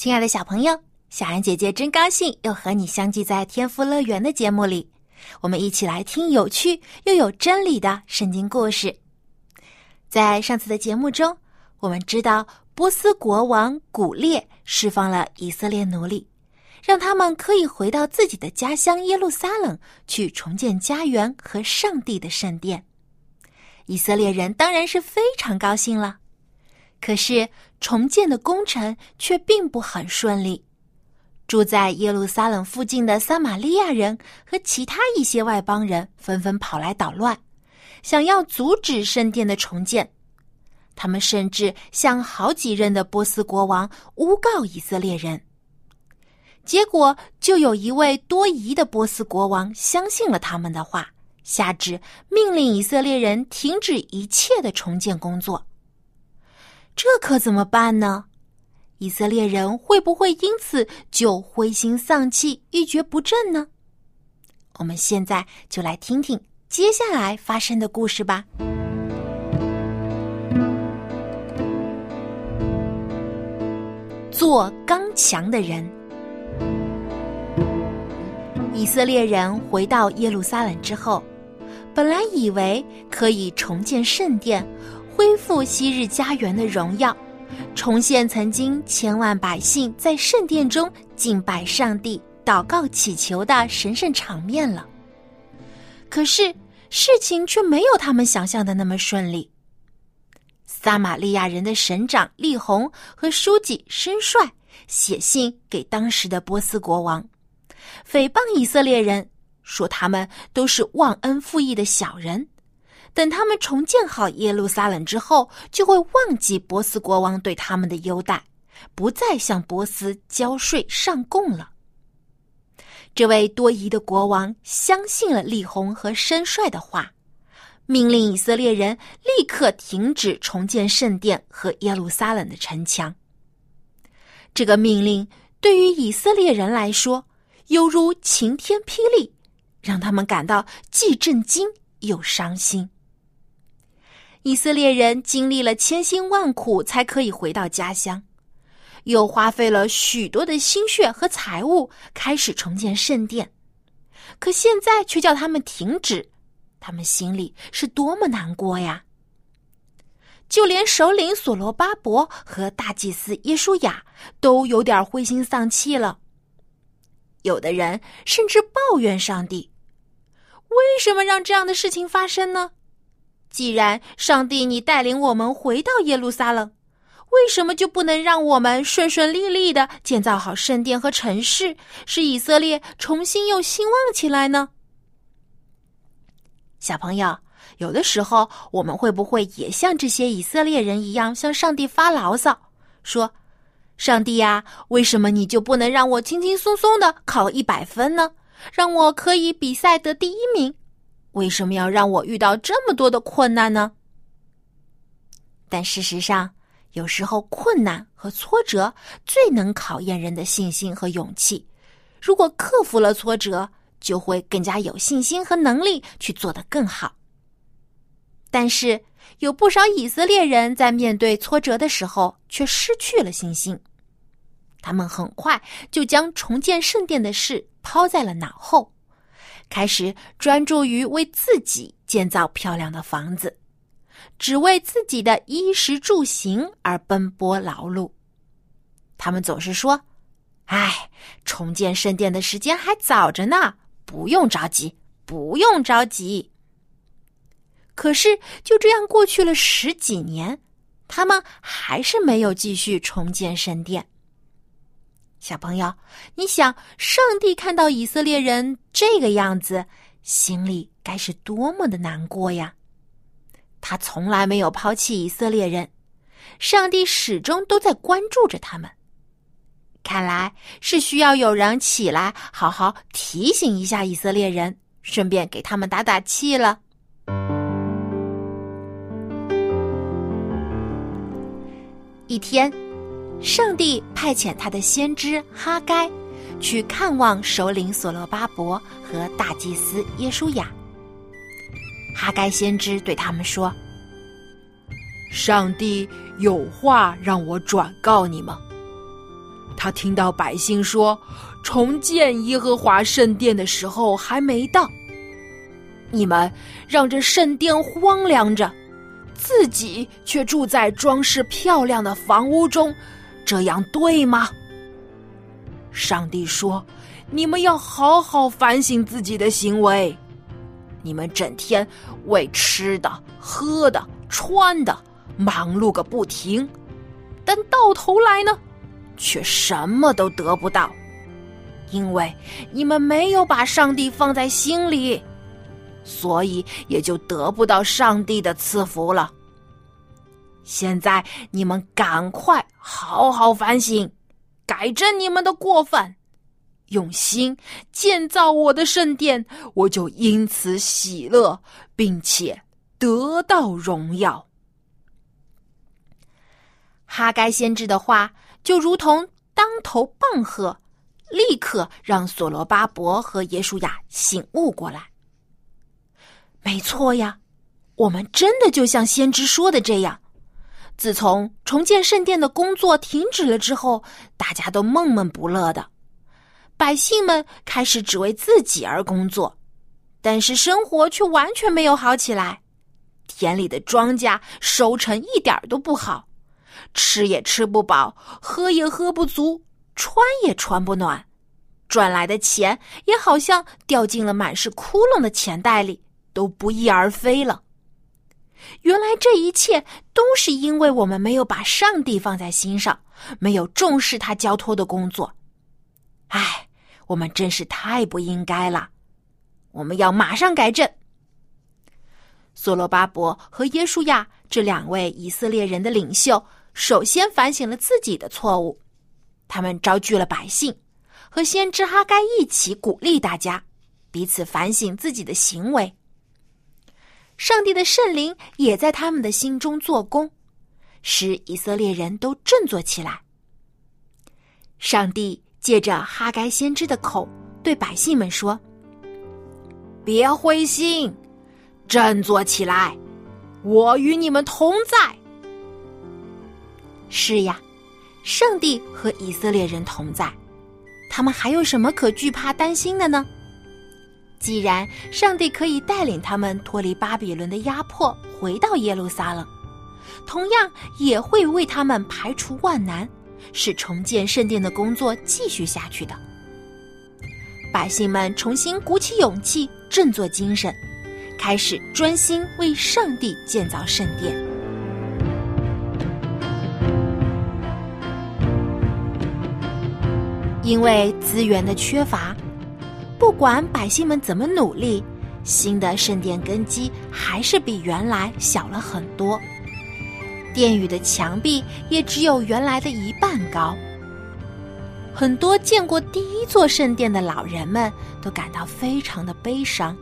亲爱的小朋友，小安姐姐真高兴又和你相聚在天赋乐园的节目里。我们一起来听有趣又有真理的圣经故事。在上次的节目中，我们知道波斯国王古列释放了以色列奴隶，让他们可以回到自己的家乡耶路撒冷去重建家园和上帝的圣殿。以色列人当然是非常高兴了。可是重建的工程却并不很顺利，住在耶路撒冷附近的撒玛利亚人和其他一些外邦人纷纷跑来捣乱，想要阻止圣殿的重建。他们甚至向好几任的波斯国王诬告以色列人。结果就有一位多疑的波斯国王相信了他们的话，下旨命令以色列人停止一切的重建工作。这可怎么办呢？以色列人会不会因此就灰心丧气、一蹶不振呢？我们现在就来听听接下来发生的故事吧。做刚强的人，以色列人回到耶路撒冷之后，本来以为可以重建圣殿。恢复昔日家园的荣耀，重现曾经千万百姓在圣殿中敬拜上帝、祷告祈求的神圣场面了。可是事情却没有他们想象的那么顺利。撒玛利亚人的省长利宏和书记申帅写信给当时的波斯国王，诽谤以色列人，说他们都是忘恩负义的小人。等他们重建好耶路撒冷之后，就会忘记波斯国王对他们的优待，不再向波斯交税上贡了。这位多疑的国王相信了利宏和申帅的话，命令以色列人立刻停止重建圣殿和耶路撒冷的城墙。这个命令对于以色列人来说，犹如晴天霹雳，让他们感到既震惊又伤心。以色列人经历了千辛万苦才可以回到家乡，又花费了许多的心血和财物开始重建圣殿，可现在却叫他们停止，他们心里是多么难过呀！就连首领所罗巴伯和大祭司耶稣雅都有点灰心丧气了，有的人甚至抱怨上帝：为什么让这样的事情发生呢？既然上帝你带领我们回到耶路撒冷，为什么就不能让我们顺顺利利的建造好圣殿和城市，使以色列重新又兴旺起来呢？小朋友，有的时候我们会不会也像这些以色列人一样，向上帝发牢骚，说：“上帝呀，为什么你就不能让我轻轻松松的考一百分呢？让我可以比赛得第一名？”为什么要让我遇到这么多的困难呢？但事实上，有时候困难和挫折最能考验人的信心和勇气。如果克服了挫折，就会更加有信心和能力去做得更好。但是，有不少以色列人在面对挫折的时候却失去了信心，他们很快就将重建圣殿的事抛在了脑后。开始专注于为自己建造漂亮的房子，只为自己的衣食住行而奔波劳碌。他们总是说：“哎，重建圣殿的时间还早着呢，不用着急，不用着急。”可是就这样过去了十几年，他们还是没有继续重建圣殿。小朋友，你想，上帝看到以色列人这个样子，心里该是多么的难过呀！他从来没有抛弃以色列人，上帝始终都在关注着他们。看来是需要有人起来，好好提醒一下以色列人，顺便给他们打打气了。一天，上帝派遣他的先知哈该去看望首领所罗巴伯和大祭司耶稣雅。哈该先知对他们说：“上帝有话让我转告你们。他听到百姓说，重建耶和华圣殿的时候还没到，你们让这圣殿荒凉着。”自己却住在装饰漂亮的房屋中，这样对吗？上帝说：“你们要好好反省自己的行为。你们整天为吃的、喝的、穿的忙碌个不停，但到头来呢，却什么都得不到，因为你们没有把上帝放在心里。”所以也就得不到上帝的赐福了。现在你们赶快好好反省，改正你们的过犯，用心建造我的圣殿，我就因此喜乐，并且得到荣耀。哈该先知的话就如同当头棒喝，立刻让所罗巴伯和耶稣亚醒悟过来。没错呀，我们真的就像先知说的这样。自从重建圣殿的工作停止了之后，大家都闷闷不乐的，百姓们开始只为自己而工作，但是生活却完全没有好起来。田里的庄稼收成一点都不好，吃也吃不饱，喝也喝不足，穿也穿不暖，赚来的钱也好像掉进了满是窟窿的钱袋里。都不翼而飞了。原来这一切都是因为我们没有把上帝放在心上，没有重视他交托的工作。唉，我们真是太不应该了。我们要马上改正。所罗巴伯和耶稣亚这两位以色列人的领袖，首先反省了自己的错误。他们招聚了百姓，和先知哈该一起鼓励大家，彼此反省自己的行为。上帝的圣灵也在他们的心中做工，使以色列人都振作起来。上帝借着哈该先知的口对百姓们说：“别灰心，振作起来，我与你们同在。”是呀，上帝和以色列人同在，他们还有什么可惧怕、担心的呢？既然上帝可以带领他们脱离巴比伦的压迫，回到耶路撒冷，同样也会为他们排除万难，使重建圣殿的工作继续下去的。百姓们重新鼓起勇气，振作精神，开始专心为上帝建造圣殿。因为资源的缺乏。不管百姓们怎么努力，新的圣殿根基还是比原来小了很多，殿宇的墙壁也只有原来的一半高。很多见过第一座圣殿的老人们都感到非常的悲伤。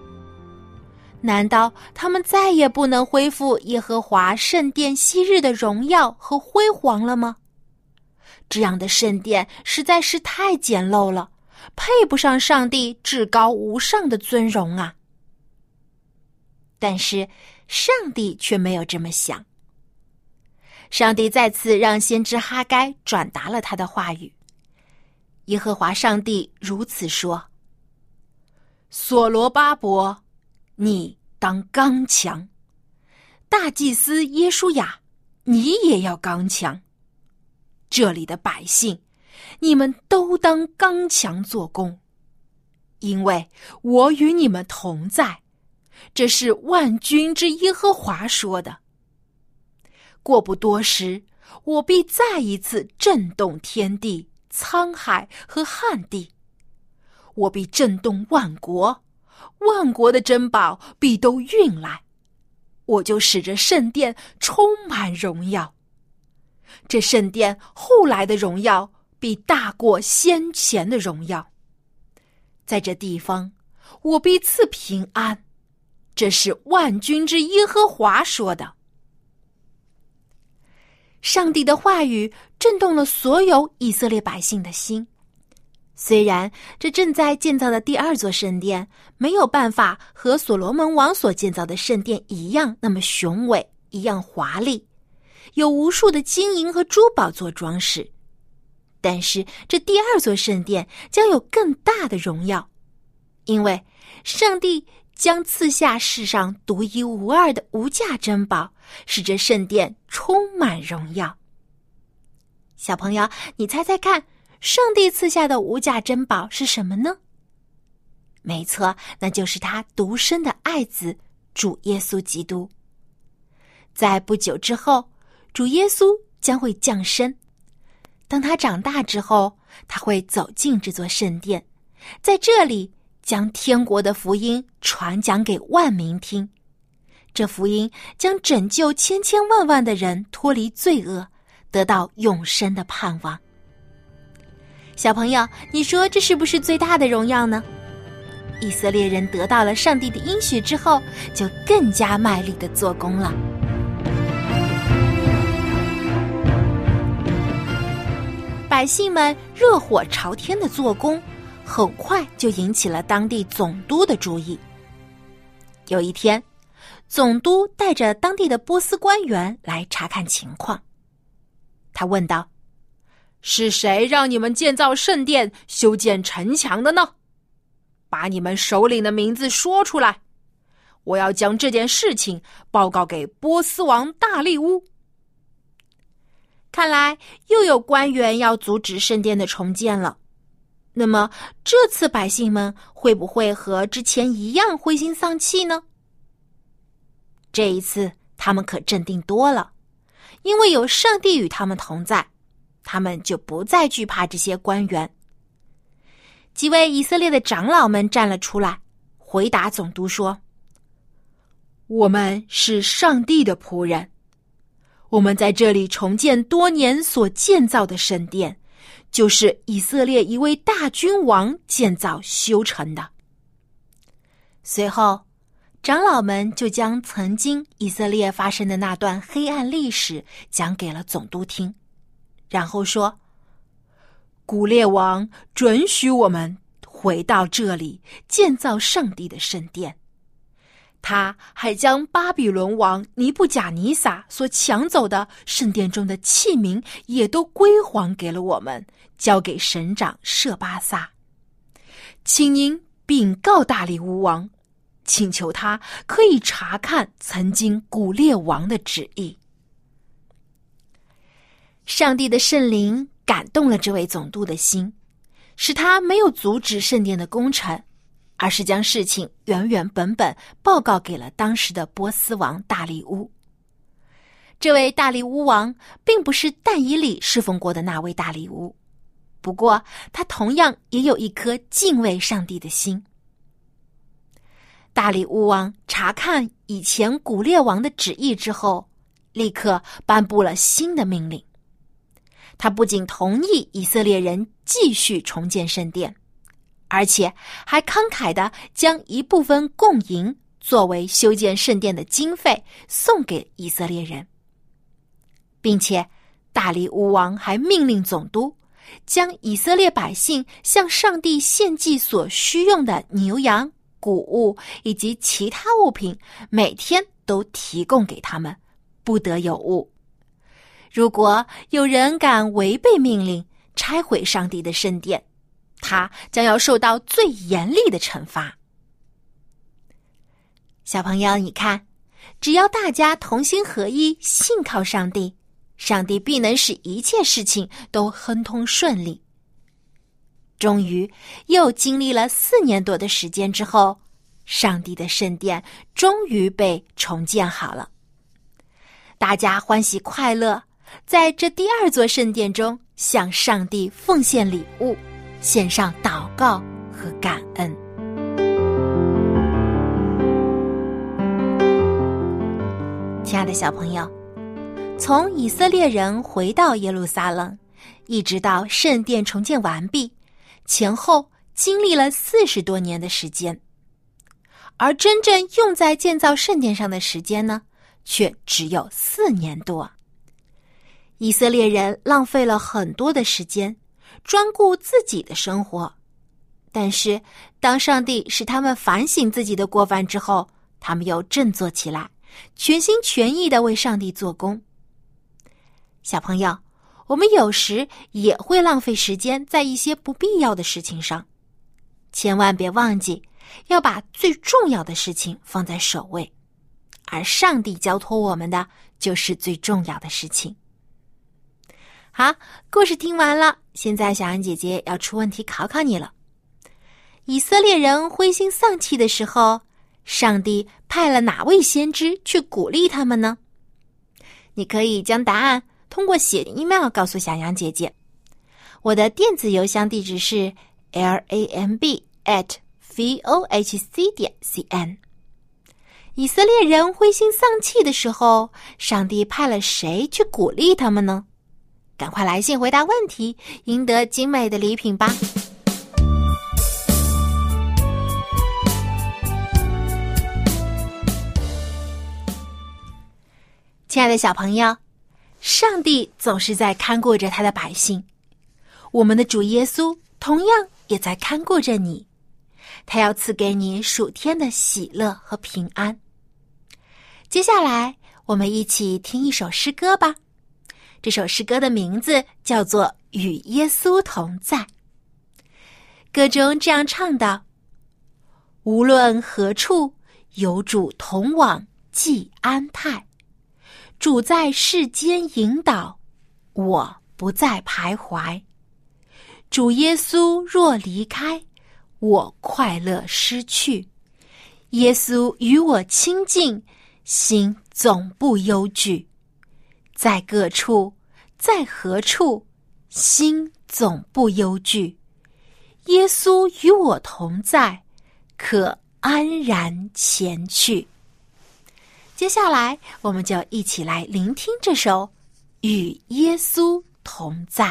难道他们再也不能恢复耶和华圣殿昔日的荣耀和辉煌了吗？这样的圣殿实在是太简陋了。配不上上帝至高无上的尊荣啊！但是上帝却没有这么想。上帝再次让先知哈该转达了他的话语。耶和华上帝如此说：“所罗巴伯，你当刚强；大祭司耶稣雅，你也要刚强。这里的百姓。”你们都当刚强做工，因为我与你们同在。这是万军之耶和华说的。过不多时，我必再一次震动天地、沧海和旱地。我必震动万国，万国的珍宝必都运来。我就使这圣殿充满荣耀。这圣殿后来的荣耀必大过先前的荣耀。在这地方，我必赐平安。这是万军之耶和华说的。上帝的话语震动了所有以色列百姓的心。虽然这正在建造的第二座圣殿没有办法和所罗门王所建造的圣殿一样那么雄伟、一样华丽，有无数的金银和珠宝做装饰，但是这第二座圣殿将有更大的荣耀，因为上帝将赐下世上独一无二的无价珍宝，使这圣殿充满荣耀。小朋友，你猜猜看？上帝赐下的无价珍宝是什么呢？没错，那就是他独生的爱子主耶稣基督。在不久之后，主耶稣将会降生。当他长大之后，他会走进这座圣殿，在这里将天国的福音传讲给万民听。这福音将拯救千千万万的人脱离罪恶，得到永生的盼望。小朋友，你说这是不是最大的荣耀呢？以色列人得到了上帝的应许之后，就更加卖力的做工了。百姓们热火朝天的做工，很快就引起了当地总督的注意。有一天，总督带着当地的波斯官员来查看情况，他问道。是谁让你们建造圣殿、修建城墙的呢？把你们首领的名字说出来，我要将这件事情报告给波斯王大力乌。看来又有官员要阻止圣殿的重建了。那么这次百姓们会不会和之前一样灰心丧气呢？这一次他们可镇定多了，因为有上帝与他们同在。他们就不再惧怕这些官员。几位以色列的长老们站了出来，回答总督说：“我们是上帝的仆人，我们在这里重建多年所建造的圣殿，就是以色列一位大君王建造修成的。”随后，长老们就将曾经以色列发生的那段黑暗历史讲给了总督听。然后说：“古列王准许我们回到这里建造上帝的圣殿。他还将巴比伦王尼布贾尼撒所抢走的圣殿中的器皿也都归还给了我们，交给省长舍巴萨。请您禀告大力乌王，请求他可以查看曾经古列王的旨意。”上帝的圣灵感动了这位总督的心，使他没有阻止圣殿的工程，而是将事情原原本本报告给了当时的波斯王大力乌。这位大力乌王并不是但以里侍奉过的那位大力乌，不过他同样也有一颗敬畏上帝的心。大力乌王查看以前古列王的旨意之后，立刻颁布了新的命令。他不仅同意以色列人继续重建圣殿，而且还慷慨的将一部分供银作为修建圣殿的经费送给以色列人，并且大力乌王还命令总督将以色列百姓向上帝献祭所需用的牛羊、谷物以及其他物品，每天都提供给他们，不得有误。如果有人敢违背命令拆毁上帝的圣殿，他将要受到最严厉的惩罚。小朋友，你看，只要大家同心合一，信靠上帝，上帝必能使一切事情都亨通顺利。终于，又经历了四年多的时间之后，上帝的圣殿终于被重建好了，大家欢喜快乐。在这第二座圣殿中，向上帝奉献礼物，献上祷告和感恩。亲爱的小朋友，从以色列人回到耶路撒冷，一直到圣殿重建完毕，前后经历了四十多年的时间。而真正用在建造圣殿上的时间呢，却只有四年多。以色列人浪费了很多的时间，专顾自己的生活。但是，当上帝使他们反省自己的过犯之后，他们又振作起来，全心全意的为上帝做工。小朋友，我们有时也会浪费时间在一些不必要的事情上，千万别忘记要把最重要的事情放在首位，而上帝交托我们的就是最重要的事情。好，故事听完了，现在小羊姐姐要出问题考考你了。以色列人灰心丧气的时候，上帝派了哪位先知去鼓励他们呢？你可以将答案通过写 email 告诉小羊姐姐。我的电子邮箱地址是 l a m b at v o h c 点 c n。以色列人灰心丧气的时候，上帝派了谁去鼓励他们呢？赶快来信回答问题，赢得精美的礼品吧！亲爱的小朋友，上帝总是在看顾着他的百姓，我们的主耶稣同样也在看顾着你，他要赐给你数天的喜乐和平安。接下来，我们一起听一首诗歌吧。这首诗歌的名字叫做《与耶稣同在》。歌中这样唱道：“无论何处，有主同往，即安泰。”主在世间引导，我不再徘徊。主耶稣若离开，我快乐失去。耶稣与我亲近，心总不忧惧。在各处，在何处，心总不忧惧。耶稣与我同在，可安然前去。接下来，我们就一起来聆听这首《与耶稣同在》。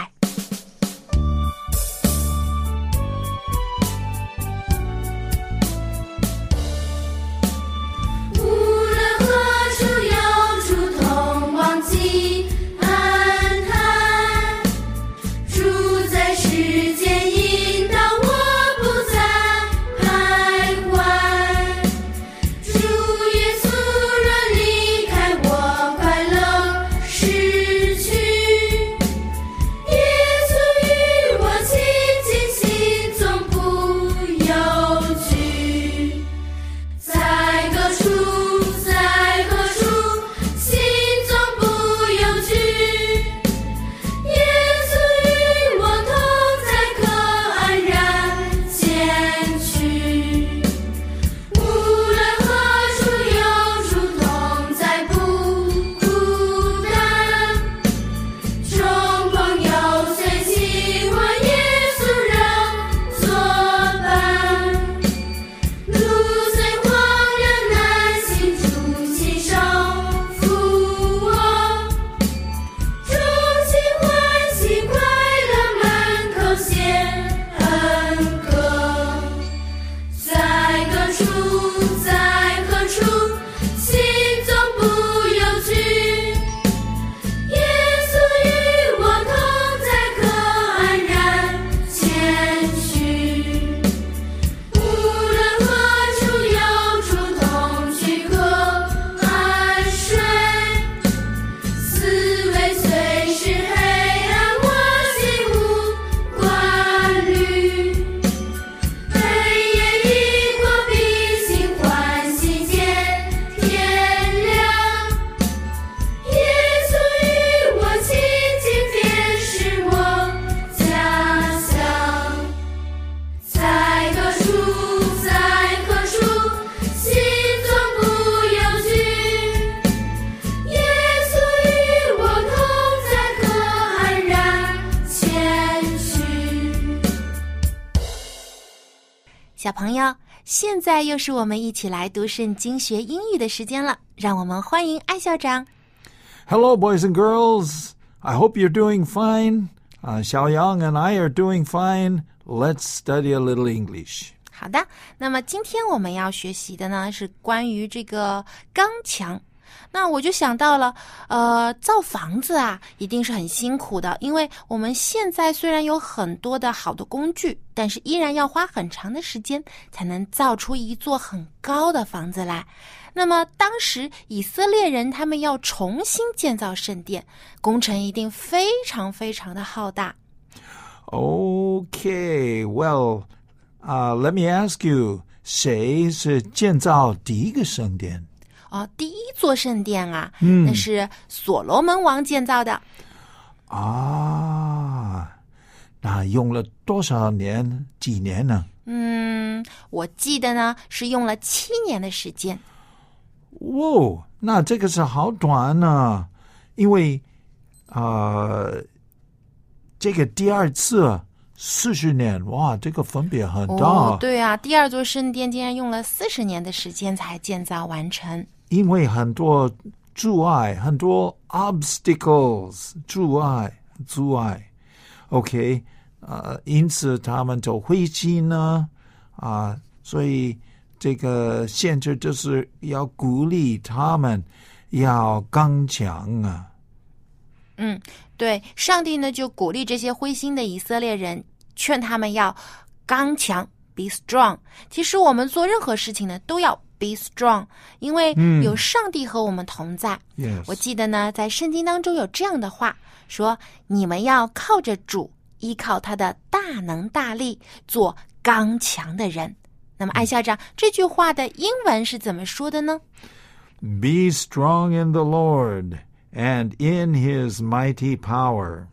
现在又是我们一起来读圣经、学英语的时间了。让我们欢迎艾校长。 Hello, boys and girls. I hope you're doing fine. Uh, Xiaoyang and I are doing fine. Let's study a little English. 好的，那么今天我们要学习的呢是关于这个钢墙。 那我就想到了，呃，造房子啊，一定是很辛苦的，因为我们现在虽然有很多的好的工具，但是依然要花很长的时间才能造出一座很高的房子来。那么当时以色列人他们要重新建造圣殿，工程一定非常非常的浩大。Okay, well, uh, let me ask you, 谁是建造第一个圣殿？哦，第一座圣殿啊，嗯那是所罗门王建造的。啊，那用了多少年？几年呢？嗯，我记得呢是用了七年的时间。哦，那这个是好短呢、因为呃，这个第二次四十年，哇，这个分别很大。哦，对啊，第二座圣殿竟然用了四十年的时间才建造完成。因为很多阻碍，很多 obstacles 阻碍阻碍。OK，呃，因此他们就灰机呢啊、所以这个限制就是要鼓励他们要刚强啊。嗯，对，上帝呢就鼓励这些灰心的以色列人，劝他们要刚强，be strong。其实我们做任何事情呢，都要 be strong，因为嗯有上帝和我们同在。 Yes，我记得呢，在圣经当中有这样的话说：“你们要靠着主，依靠他的大能大力，做刚强的人。”那么，艾校长，这句话的英文是怎么说的呢？ Be strong in the Lord and in His mighty power.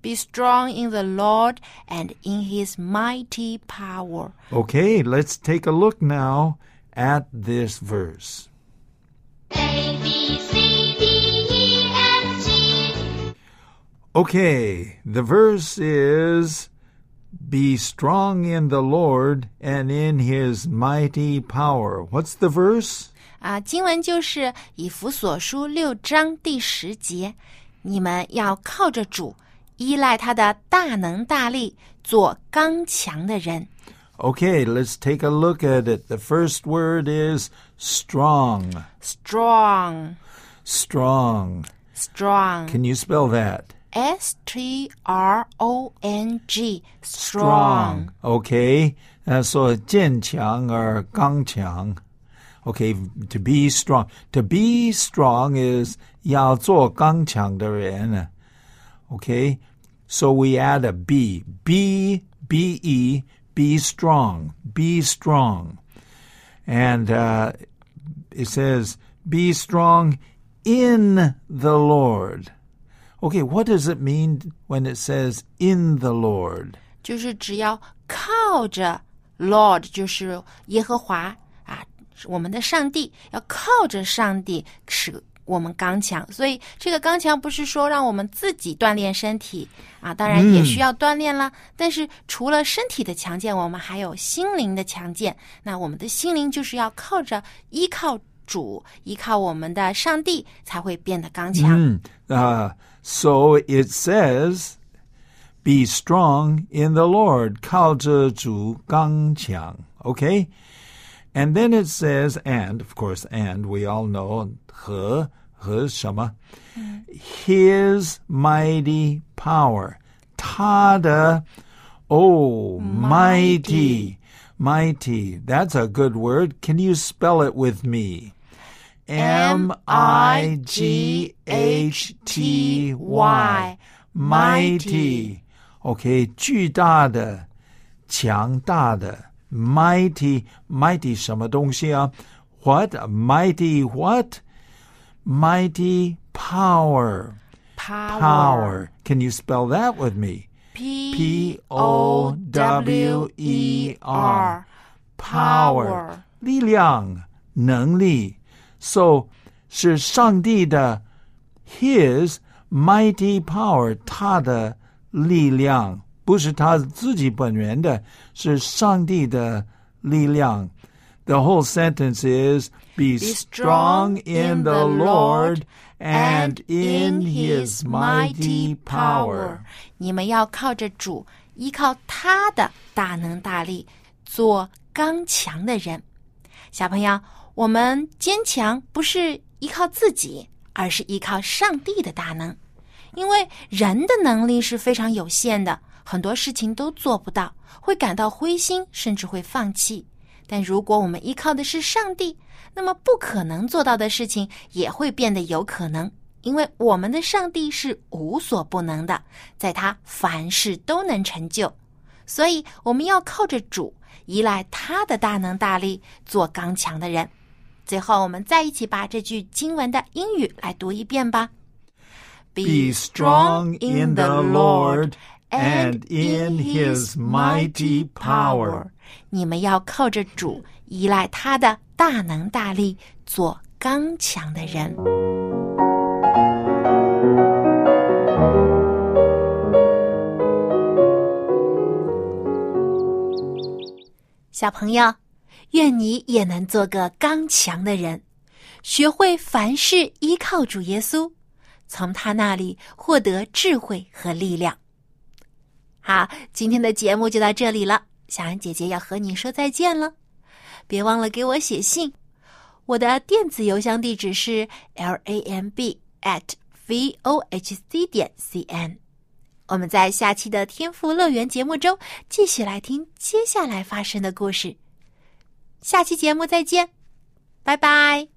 Be strong in the Lord and in His mighty power. Okay, let's take a look now at this verse. A B C D E F G Okay, the verse is Be strong in the Lord and in his mighty power. What's the verse? 啊，经文就是以弗所书六章第十节，你们要靠着主，依赖他的大能大力，做刚强的人。 Okay, let's take a look at it. The first word is strong. Strong, Strong. strong. Can you spell that? S T R O N G, strong. Okay. Uh, so 坚强 or 刚强. Okay, to be strong. To be strong is 要做刚强的人. Okay. So we add a B. B B E be strong. Be strong. And uh, it says be strong in the Lord. Okay, what does it mean when it says in the Lord? 就是只要靠着 Lord，就是耶和华啊，是我们的上帝，要靠着上帝使 我们刚强。所以这个刚强不是说让我们自己锻炼身体啊，当然也需要锻炼啦。但是除了身体的强健，我们还有心灵的强健。那我们的心灵就是要靠着依靠主，依靠我们的上帝，才会变得刚强。嗯，啊 so it says, be strong in the Lord. 靠着主刚强. Okay? And then it says, and, of course, and, we all know, 和,和什么? His mighty power. 他的, oh, mighty, mighty. That's a good word. Can you spell it with me? M I G H T Y mighty OK 巨大的强大的 mighty mighty 什么东西啊 What mighty what mighty power power Can you spell that with me P O W E R power 力量能力 So 是上帝的 His mighty power 他的力量，不是他自己本人的，是上帝的力量。 The whole sentence is Be, strong in the Lord and in his mighty power. 你们要靠着主，依靠他的大能大力，做刚强的人。小朋友，我们坚强不是依靠自己，而是依靠上帝的大能。因为人的能力是非常有限的，很多事情都做不到，会感到灰心，甚至会放弃。但如果我们依靠的是上帝，那么不可能做到的事情也会变得有可能，因为我们的上帝是无所不能的，在他凡事都能成就。所以我们要靠着主，依赖他的大能大力，做刚强的人。最后，我们再一起把这句经文的英语来读一遍吧。Be strong in the Lord and in his mighty power. 你们要靠着主，依赖他的大能大力，做刚强的人。小朋友，愿你也能做个刚强的人，学会凡事依靠主耶稣，从他那里获得智慧和力量。好，今天的节目就到这里了。小安姐姐要和你说再见了，别忘了给我写信。我的电子邮箱地址是 l a m b at v o h c 点 c n。我们在下期的天赋乐园节目中继续来听接下来发生的故事。下期节目再见，拜拜。